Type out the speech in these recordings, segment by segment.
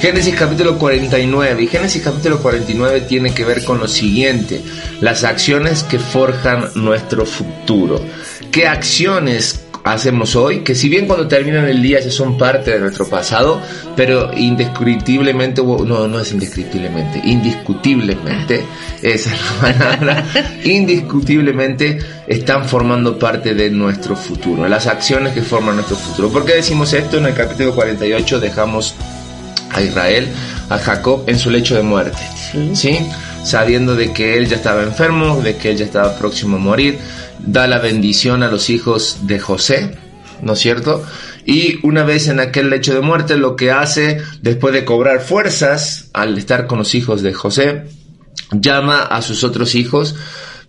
Génesis capítulo 49 y Génesis capítulo 49 tiene que ver con lo siguiente, las acciones que forjan nuestro futuro. ¿Qué acciones hacemos hoy, que si bien cuando terminan el día ya son parte de nuestro pasado, pero indescriptiblemente, no, no es indescriptiblemente, indiscutiblemente, esa es la palabra, indiscutiblemente están formando parte de nuestro futuro, las acciones que forman nuestro futuro. ¿Por qué decimos esto? En el capítulo 48 dejamos a Israel, a Jacob en su lecho de muerte, ¿sí? Sabiendo de que él ya estaba enfermo, de que él ya estaba próximo a morir, da la bendición a los hijos de José, ¿no es cierto? Y una vez en aquel lecho de muerte, lo que hace, después de cobrar fuerzas, al estar con los hijos de José, llama a sus otros hijos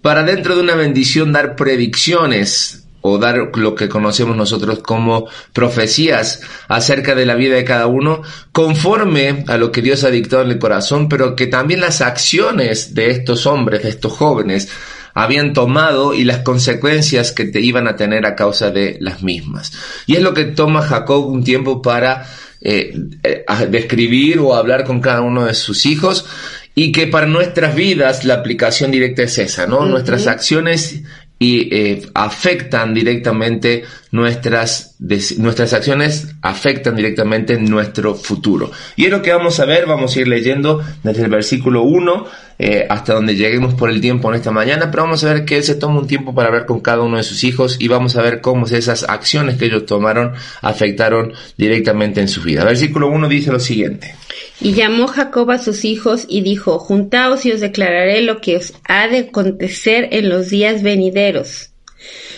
para dentro de una bendición dar predicciones o dar lo que conocemos nosotros como profecías acerca de la vida de cada uno, conforme a lo que Dios ha dictado en el corazón, pero que también las acciones de estos hombres, de estos jóvenes, habían tomado y las consecuencias que te iban a tener a causa de las mismas. Y es lo que toma Jacob un tiempo para eh, eh, describir o hablar con cada uno de sus hijos y que para nuestras vidas la aplicación directa es esa, ¿no? Nuestras acciones y eh, afectan directamente nuestras, nuestras acciones, afectan directamente nuestro futuro. Y es lo que vamos a ver, vamos a ir leyendo desde el versículo 1 eh, hasta donde lleguemos por el tiempo en esta mañana, pero vamos a ver que él se toma un tiempo para hablar con cada uno de sus hijos y vamos a ver cómo esas acciones que ellos tomaron afectaron directamente en su vida. Versículo 1 dice lo siguiente. Y llamó Jacob a sus hijos y dijo, Juntaos y os declararé lo que os ha de acontecer en los días venideros.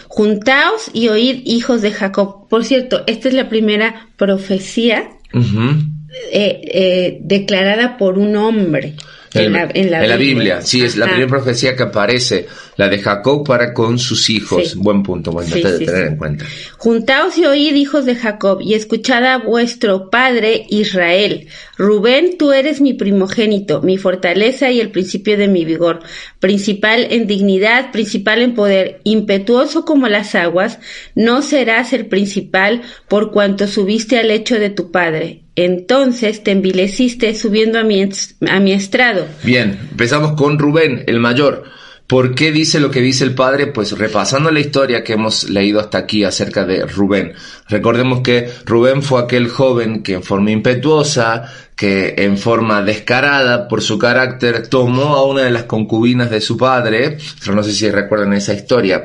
Juntaos y oíd, hijos de Jacob. Por cierto, esta es la primera profecía eh, eh, declarada por un hombre. En, la, Biblia. sí, es la primera profecía que aparece, la de Jacob para con sus hijos. Buen punto, buen sí, de tener en cuenta. Juntaos y oíd, hijos de Jacob, y escuchad a vuestro padre Israel. Rubén, tú eres mi primogénito, mi fortaleza y el principio de mi vigor, principal en dignidad, principal en poder, impetuoso como las aguas, no serás el principal por cuanto subiste al lecho de tu padre entonces te envileciste subiendo a mi, a mi estrado. Bien, empezamos con Rubén, el mayor. ¿Por qué dice lo que dice el padre? Pues repasando la historia que hemos leído hasta aquí acerca de Rubén. Recordemos que Rubén fue aquel joven que en forma impetuosa, que en forma descarada por su carácter, tomó a una de las concubinas de su padre. No sé si recuerdan esa historia.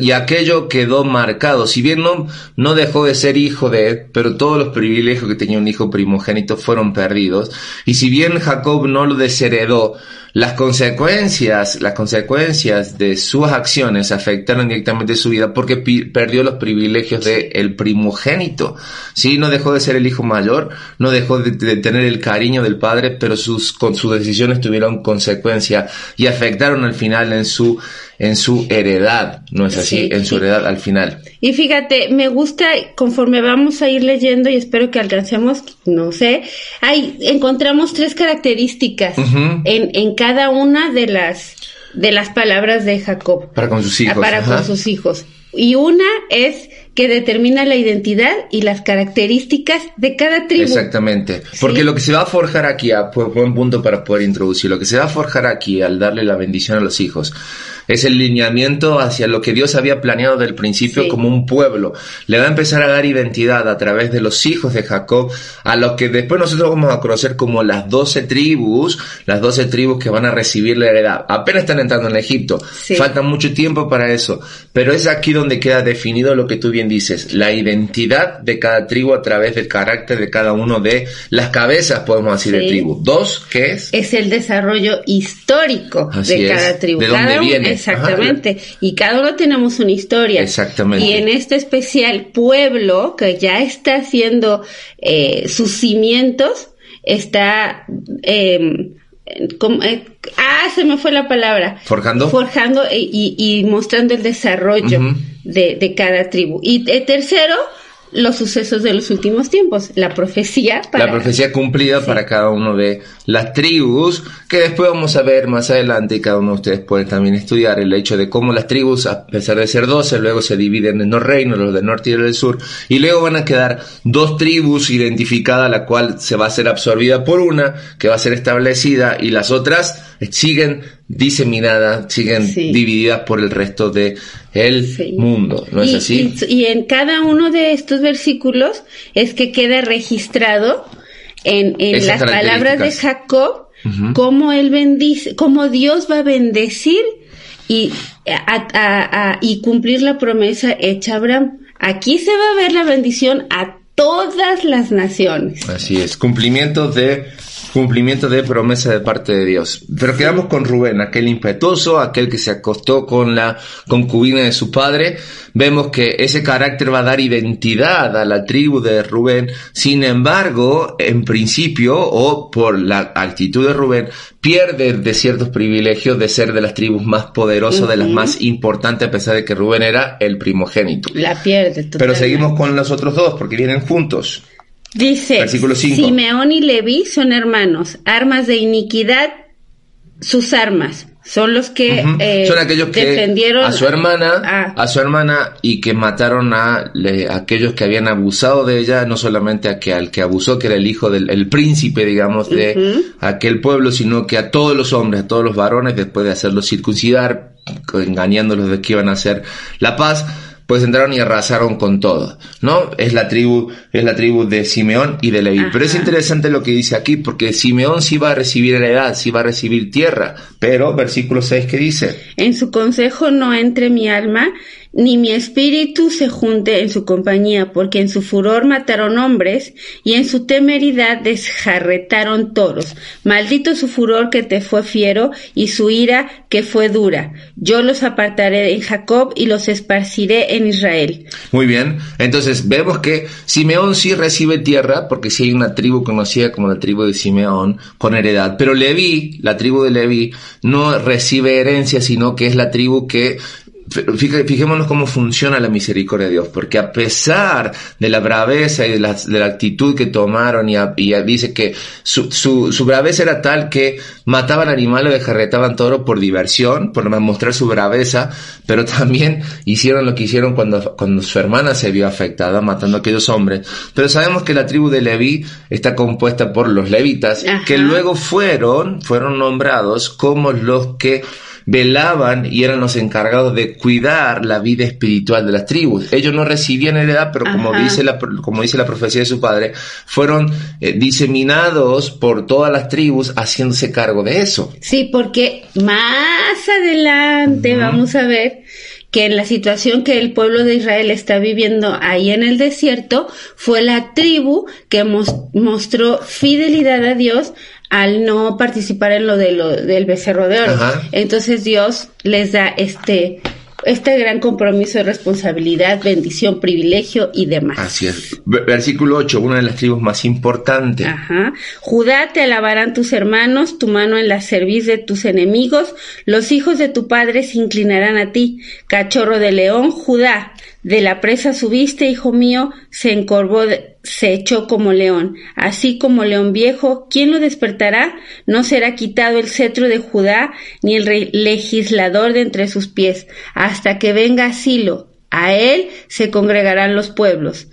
Y aquello quedó marcado, si bien no, no dejó de ser hijo de él, pero todos los privilegios que tenía un hijo primogénito fueron perdidos, y si bien Jacob no lo desheredó, las consecuencias, las consecuencias de sus acciones afectaron directamente su vida porque perdió los privilegios de el primogénito. Sí, no dejó de ser el hijo mayor, no dejó de, tener el cariño del padre, pero sus, con sus decisiones tuvieron consecuencia y afectaron al final en su, en su heredad. ¿No es así? en su heredad al final. Y fíjate, me gusta, conforme vamos a ir leyendo y espero que alcancemos, no sé, ahí encontramos tres características en, en cada cada una de las de las palabras de Jacob. Para con sus hijos. Para con sus hijos. Y una es que determina la identidad y las características de cada tribu. Exactamente. Porque lo que se va a forjar aquí, a buen punto para poder introducir, lo que se va a forjar aquí al darle la bendición a los hijos es el lineamiento hacia lo que Dios había planeado del principio como un pueblo. Le va a empezar a dar identidad a través de los hijos de Jacob, a lo que después nosotros vamos a conocer como las doce tribus, las doce tribus que van a recibir la heredad. Apenas están entrando en Egipto, falta mucho tiempo para eso, pero es aquí donde queda definido lo que tú bien bien dices, la identidad de cada tribu a través del carácter de cada uno de las cabezas, podemos decir, de tribu. Dos, ¿qué es? Es el desarrollo histórico de cada tribu. ¿De dónde viene? Exactamente. Y cada uno tenemos una historia. Exactamente. Y en este especial pueblo que ya está haciendo eh, sus cimientos, está... Eh, eh, ah, se me fue la palabra. Forjando. Forjando y, mostrando el desarrollo de, de, cada tribu. Y eh, tercero, los sucesos de los últimos tiempos, la profecía. Para... La profecía cumplida para cada uno de las tribus, que después vamos a ver más adelante y cada uno de ustedes puede también estudiar el hecho de cómo las tribus, a pesar de ser doce, luego se dividen en dos reinos, los del norte y los del sur, y luego van a quedar dos tribus identificadas, la cual se va a ser absorbida por una, que va a ser establecida, y las otras siguen diseminadas, siguen divididas por el resto de el mundo, ¿no es así? Y, en cada uno de estos versículos es que queda registrado en, las palabras de Jacob cómo él bendice, cómo Dios va a bendecir y, y cumplir la promesa hecha a Abraham. Aquí se va a ver la bendición a todas las naciones. Así es, cumplimiento de cumplimiento de promesa de parte de Dios. Pero quedamos con Rubén, aquel impetuoso, aquel que se acostó con la concubina de su padre. Vemos que ese carácter va a dar identidad a la tribu de Rubén. Sin embargo, en principio, o por la actitud de Rubén, pierde de ciertos privilegios de ser de las tribus más poderosas, de las más importantes, a pesar de que Rubén era el primogénito. La pierde. Pero seguimos con los otros dos, porque vienen juntos. Dice, Simeón y Leví son hermanos, armas de iniquidad, sus armas. Son los que eh, son aquellos que defendieron a su hermana, a su hermana y que mataron a, aquellos que habían abusado de ella, no solamente a que al que abusó, que era el hijo del príncipe, digamos, de aquel pueblo, sino que a todos los hombres, a todos los varones, después de hacerlos circuncidar, engañándolos de que iban a hacer la paz, pues entraron y arrasaron con todo, ¿no? Es la tribu, es la tribu de Simeón y de Leví. Pero es interesante lo que dice aquí, porque Simeón sí va a recibir heredad, sí va a recibir tierra, pero versículo 6 que dice. En su consejo no entre mi alma, ni mi espíritu se junte en su compañía, porque en su furor mataron hombres, y en su temeridad desjarretaron toros. Maldito su furor que te fue fiero, y su ira que fue dura. Yo los apartaré en Jacob y los esparciré en Israel. Muy bien, entonces vemos que Simeón sí recibe tierra, porque sí hay una tribu conocida como la tribu de Simeón, con heredad, pero Leví, la tribu de Leví, no recibe herencia, sino que es la tribu que Fijémonos cómo funciona la misericordia de Dios, porque a pesar de la braveza y de la, de la actitud que tomaron, y, dice que su, su, su, braveza era tal que mataban animales, descarretaban toro por diversión, por mostrar su braveza, pero también hicieron lo que hicieron cuando, cuando su hermana se vio afectada, matando a aquellos hombres. Pero sabemos que la tribu de Leví está compuesta por los levitas, que luego fueron, fueron nombrados como los que velaban y eran los encargados de cuidar la vida espiritual de las tribus. Ellos no recibían heredad, pero como dice la, como dice la profecía de su padre, fueron eh, diseminados por todas las tribus haciéndose cargo de eso. Sí, porque más adelante vamos a ver que en la situación que el pueblo de Israel está viviendo ahí en el desierto, fue la tribu que mostró fidelidad a Dios al no participar en lo, de lo del becerro de oro. Entonces Dios les da este este gran compromiso de responsabilidad, bendición, privilegio y demás. Así es. Versículo 8, una de las tribus más importantes. Ajá. Judá te alabarán tus hermanos, tu mano en la cerviz de tus enemigos, los hijos de tu padre se inclinarán a ti. Cachorro de león, Judá, de la presa subiste, hijo mío, se encorvó, se echó como león. Así como león viejo, ¿quién lo despertará? No será quitado el cetro de Judá, ni el legislador de entre sus pies, hasta que venga Silo. A él se congregarán los pueblos.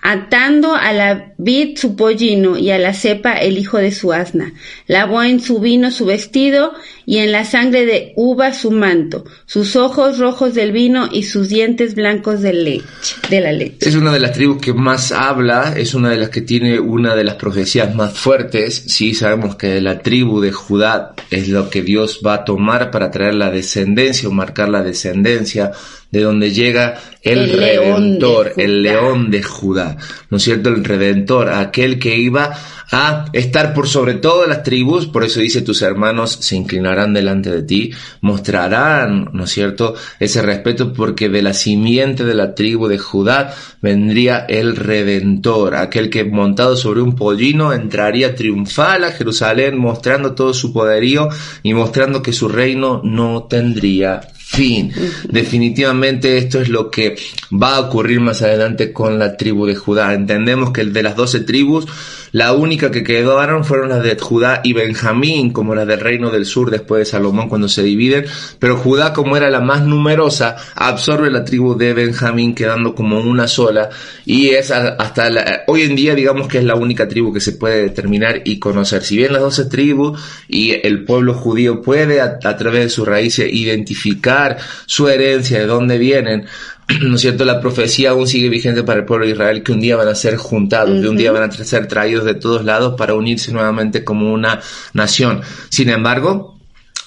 Atando a la vid su pollino y a la cepa el hijo de su asna. Lavó en su vino su vestido y en la sangre de uva su manto, sus ojos rojos del vino y sus dientes blancos de leche, de la leche. Es una de las tribus que más habla, es una de las que tiene una de las profecías más fuertes. Sí, sabemos que la tribu de Judá es lo que Dios va a tomar para traer la descendencia o marcar la descendencia de donde llega el, Redentor, el león de Judá, ¿no es cierto? El Redentor, aquel que iba a estar por sobre todas las tribus, por eso dice tus hermanos se inclinarán delante de ti, mostrarán, ¿no es cierto?, ese respeto porque de la simiente de la tribu de Judá vendría el Redentor, aquel que montado sobre un pollino entraría triunfal a Jerusalén mostrando todo su poderío y mostrando que su reino no tendría fin. Definitivamente esto es lo que va a ocurrir más adelante con la tribu de Judá. Entendemos que el de las doce tribus la única que quedaron fueron las de Judá y Benjamín, como las del reino del sur después de Salomón cuando se dividen, pero Judá como era la más numerosa, absorbe la tribu de Benjamín quedando como una sola y es hasta hoy en día digamos que es la única tribu que se puede determinar y conocer. Si bien las doce tribus y el pueblo judío puede a través de sus raíces identificar su herencia, de dónde vienen, ¿no es cierto? La profecía aún sigue vigente para el pueblo de Israel que un día van a ser juntados, que un día van a ser traídos de todos lados para unirse nuevamente como una nación. Sin embargo,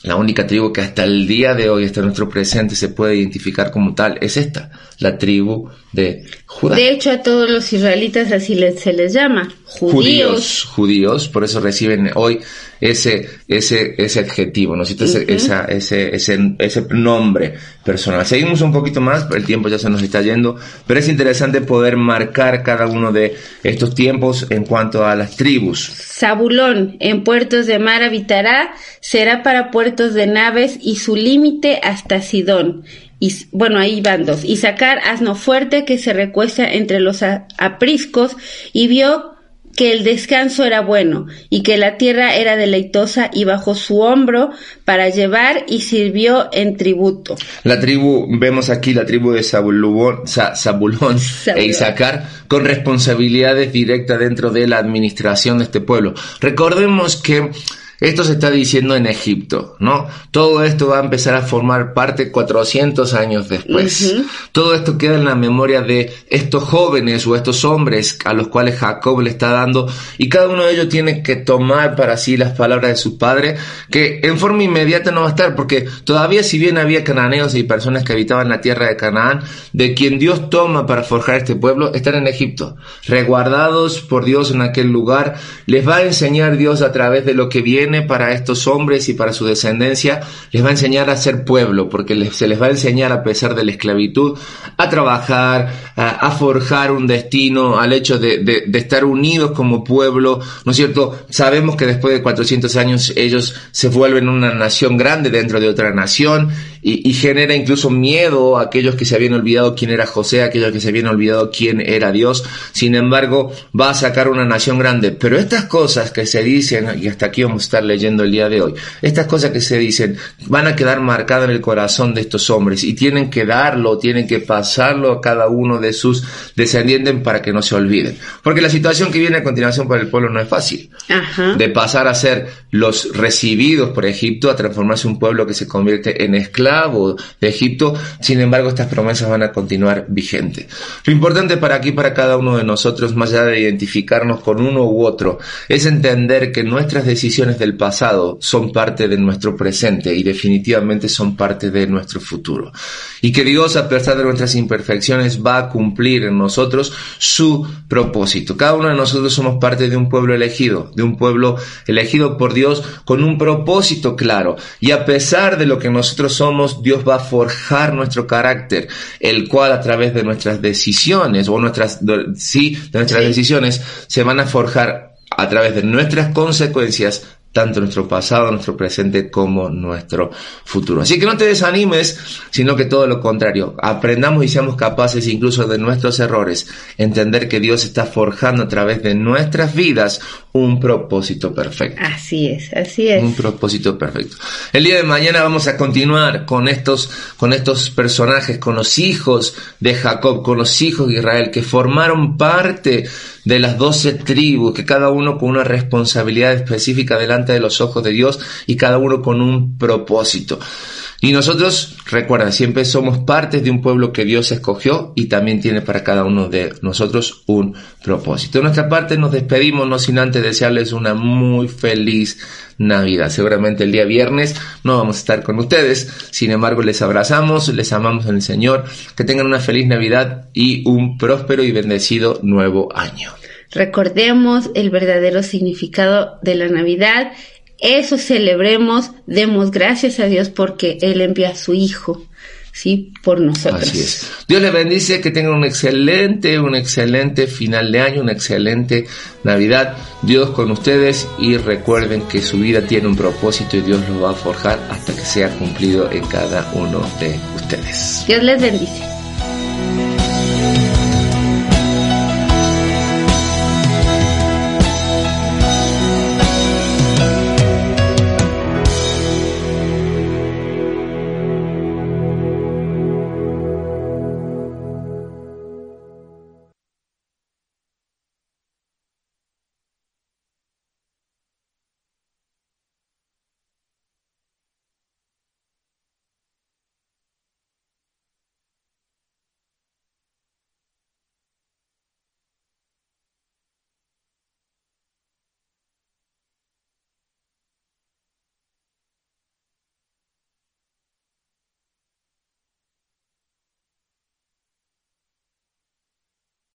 la única tribu que hasta el día de hoy, hasta nuestro presente, se puede identificar como tal es esta, la tribu de Judá. De hecho, a todos los israelitas así se les llama, judíos. Judíos, judíos, por eso reciben hoy ese, ese, ese adjetivo, ¿no? ese, ese, ese, ese nombre personal. Seguimos un poquito más, el tiempo ya se nos está yendo, pero es interesante poder marcar cada uno de estos tiempos en cuanto a las tribus. Zabulón, en puertos de mar habitará, será para puertos de naves y su límite hasta Sidón. Y, bueno, ahí van dos. Y sacar asno fuerte que se recuesta entre los apriscos y vio que el descanso era bueno y que la tierra era deleitosa y bajo su hombro para llevar y sirvió en tributo. La tribu, vemos aquí la tribu de Zabulón, Zabulón e Isaacar con responsabilidades directas dentro de la administración de este pueblo. Recordemos que esto se está diciendo en Egipto, ¿no? Todo esto va a empezar a formar parte 400 años después. Todo esto queda en la memoria de estos jóvenes o estos hombres a los cuales Jacob le está dando y cada uno de ellos tiene que tomar para sí las palabras de su padre, que en forma inmediata no va a estar, porque todavía si bien había cananeos y personas que habitaban la tierra de Canaán, de quien Dios toma para forjar este pueblo, están en Egipto, resguardados por Dios en aquel lugar, les va a enseñar Dios a través de lo que viene para estos hombres y para su descendencia, les va a enseñar a ser pueblo, porque se les va a enseñar a pesar de la esclavitud, a trabajar, a, forjar un destino, al hecho de, de, estar unidos como pueblo, ¿no es cierto? Sabemos que después de 400 años ellos se vuelven una nación grande dentro de otra nación y, genera incluso miedo a aquellos que se habían olvidado quién era José, a aquellos que se habían olvidado quién era Dios. Sin embargo, va a sacar una nación grande. Pero estas cosas que se dicen, y hasta aquí vamos a estar leyendo el día de hoy, estas cosas que se dicen van a quedar marcadas en el corazón de estos hombres y tienen que darlo, tienen que pasarlo a cada uno de sus descendientes para que no se olviden. Porque la situación que viene a continuación para el pueblo no es fácil. De pasar a ser los recibidos por Egipto a transformarse un pueblo que se convierte en esclavo de Egipto, sin embargo estas promesas van a continuar vigentes. Lo importante para aquí, para cada uno de nosotros, más allá de identificarnos con uno u otro, es entender que nuestras decisiones del pasado son parte de nuestro presente y definitivamente son parte de nuestro futuro. Y que Dios, a pesar de nuestras imperfecciones, va a cumplir en nosotros su propósito. Cada uno de nosotros somos parte de un pueblo elegido, de un pueblo elegido por Dios con un propósito claro. Y a pesar de lo que nosotros somos, Dios va a forjar nuestro carácter, el cual a través de nuestras decisiones, o nuestras, sí, de nuestras decisiones, se van a forjar a través de nuestras consecuencias tanto nuestro pasado, nuestro presente como nuestro futuro. Así que no te desanimes, sino que todo lo contrario, aprendamos y seamos capaces incluso de nuestros errores, entender que Dios está forjando a través de nuestras vidas un propósito perfecto. Así es, así es. Un propósito perfecto. El día de mañana vamos a continuar con estos, con estos personajes, con los hijos de Jacob, con los hijos de Israel, que formaron parte de las doce tribus, que cada uno con una responsabilidad específica delante de los ojos de Dios y cada uno con un propósito. Y nosotros, recuerda, siempre somos partes de un pueblo que Dios escogió y también tiene para cada uno de nosotros un propósito. De nuestra parte nos despedimos, no sin antes desearles una muy feliz Navidad. Seguramente el día viernes no vamos a estar con ustedes, sin embargo les abrazamos, les amamos en el Señor, que tengan una feliz Navidad y un próspero y bendecido nuevo año. Recordemos el verdadero significado de la Navidad eso celebremos, demos gracias a Dios porque Él envía a su Hijo, ¿sí? Por nosotros. Así es. Dios les bendice, que tengan un excelente, un excelente final de año, una excelente Navidad. Dios con ustedes y recuerden que su vida tiene un propósito y Dios lo va a forjar hasta que sea cumplido en cada uno de ustedes. Dios les bendice.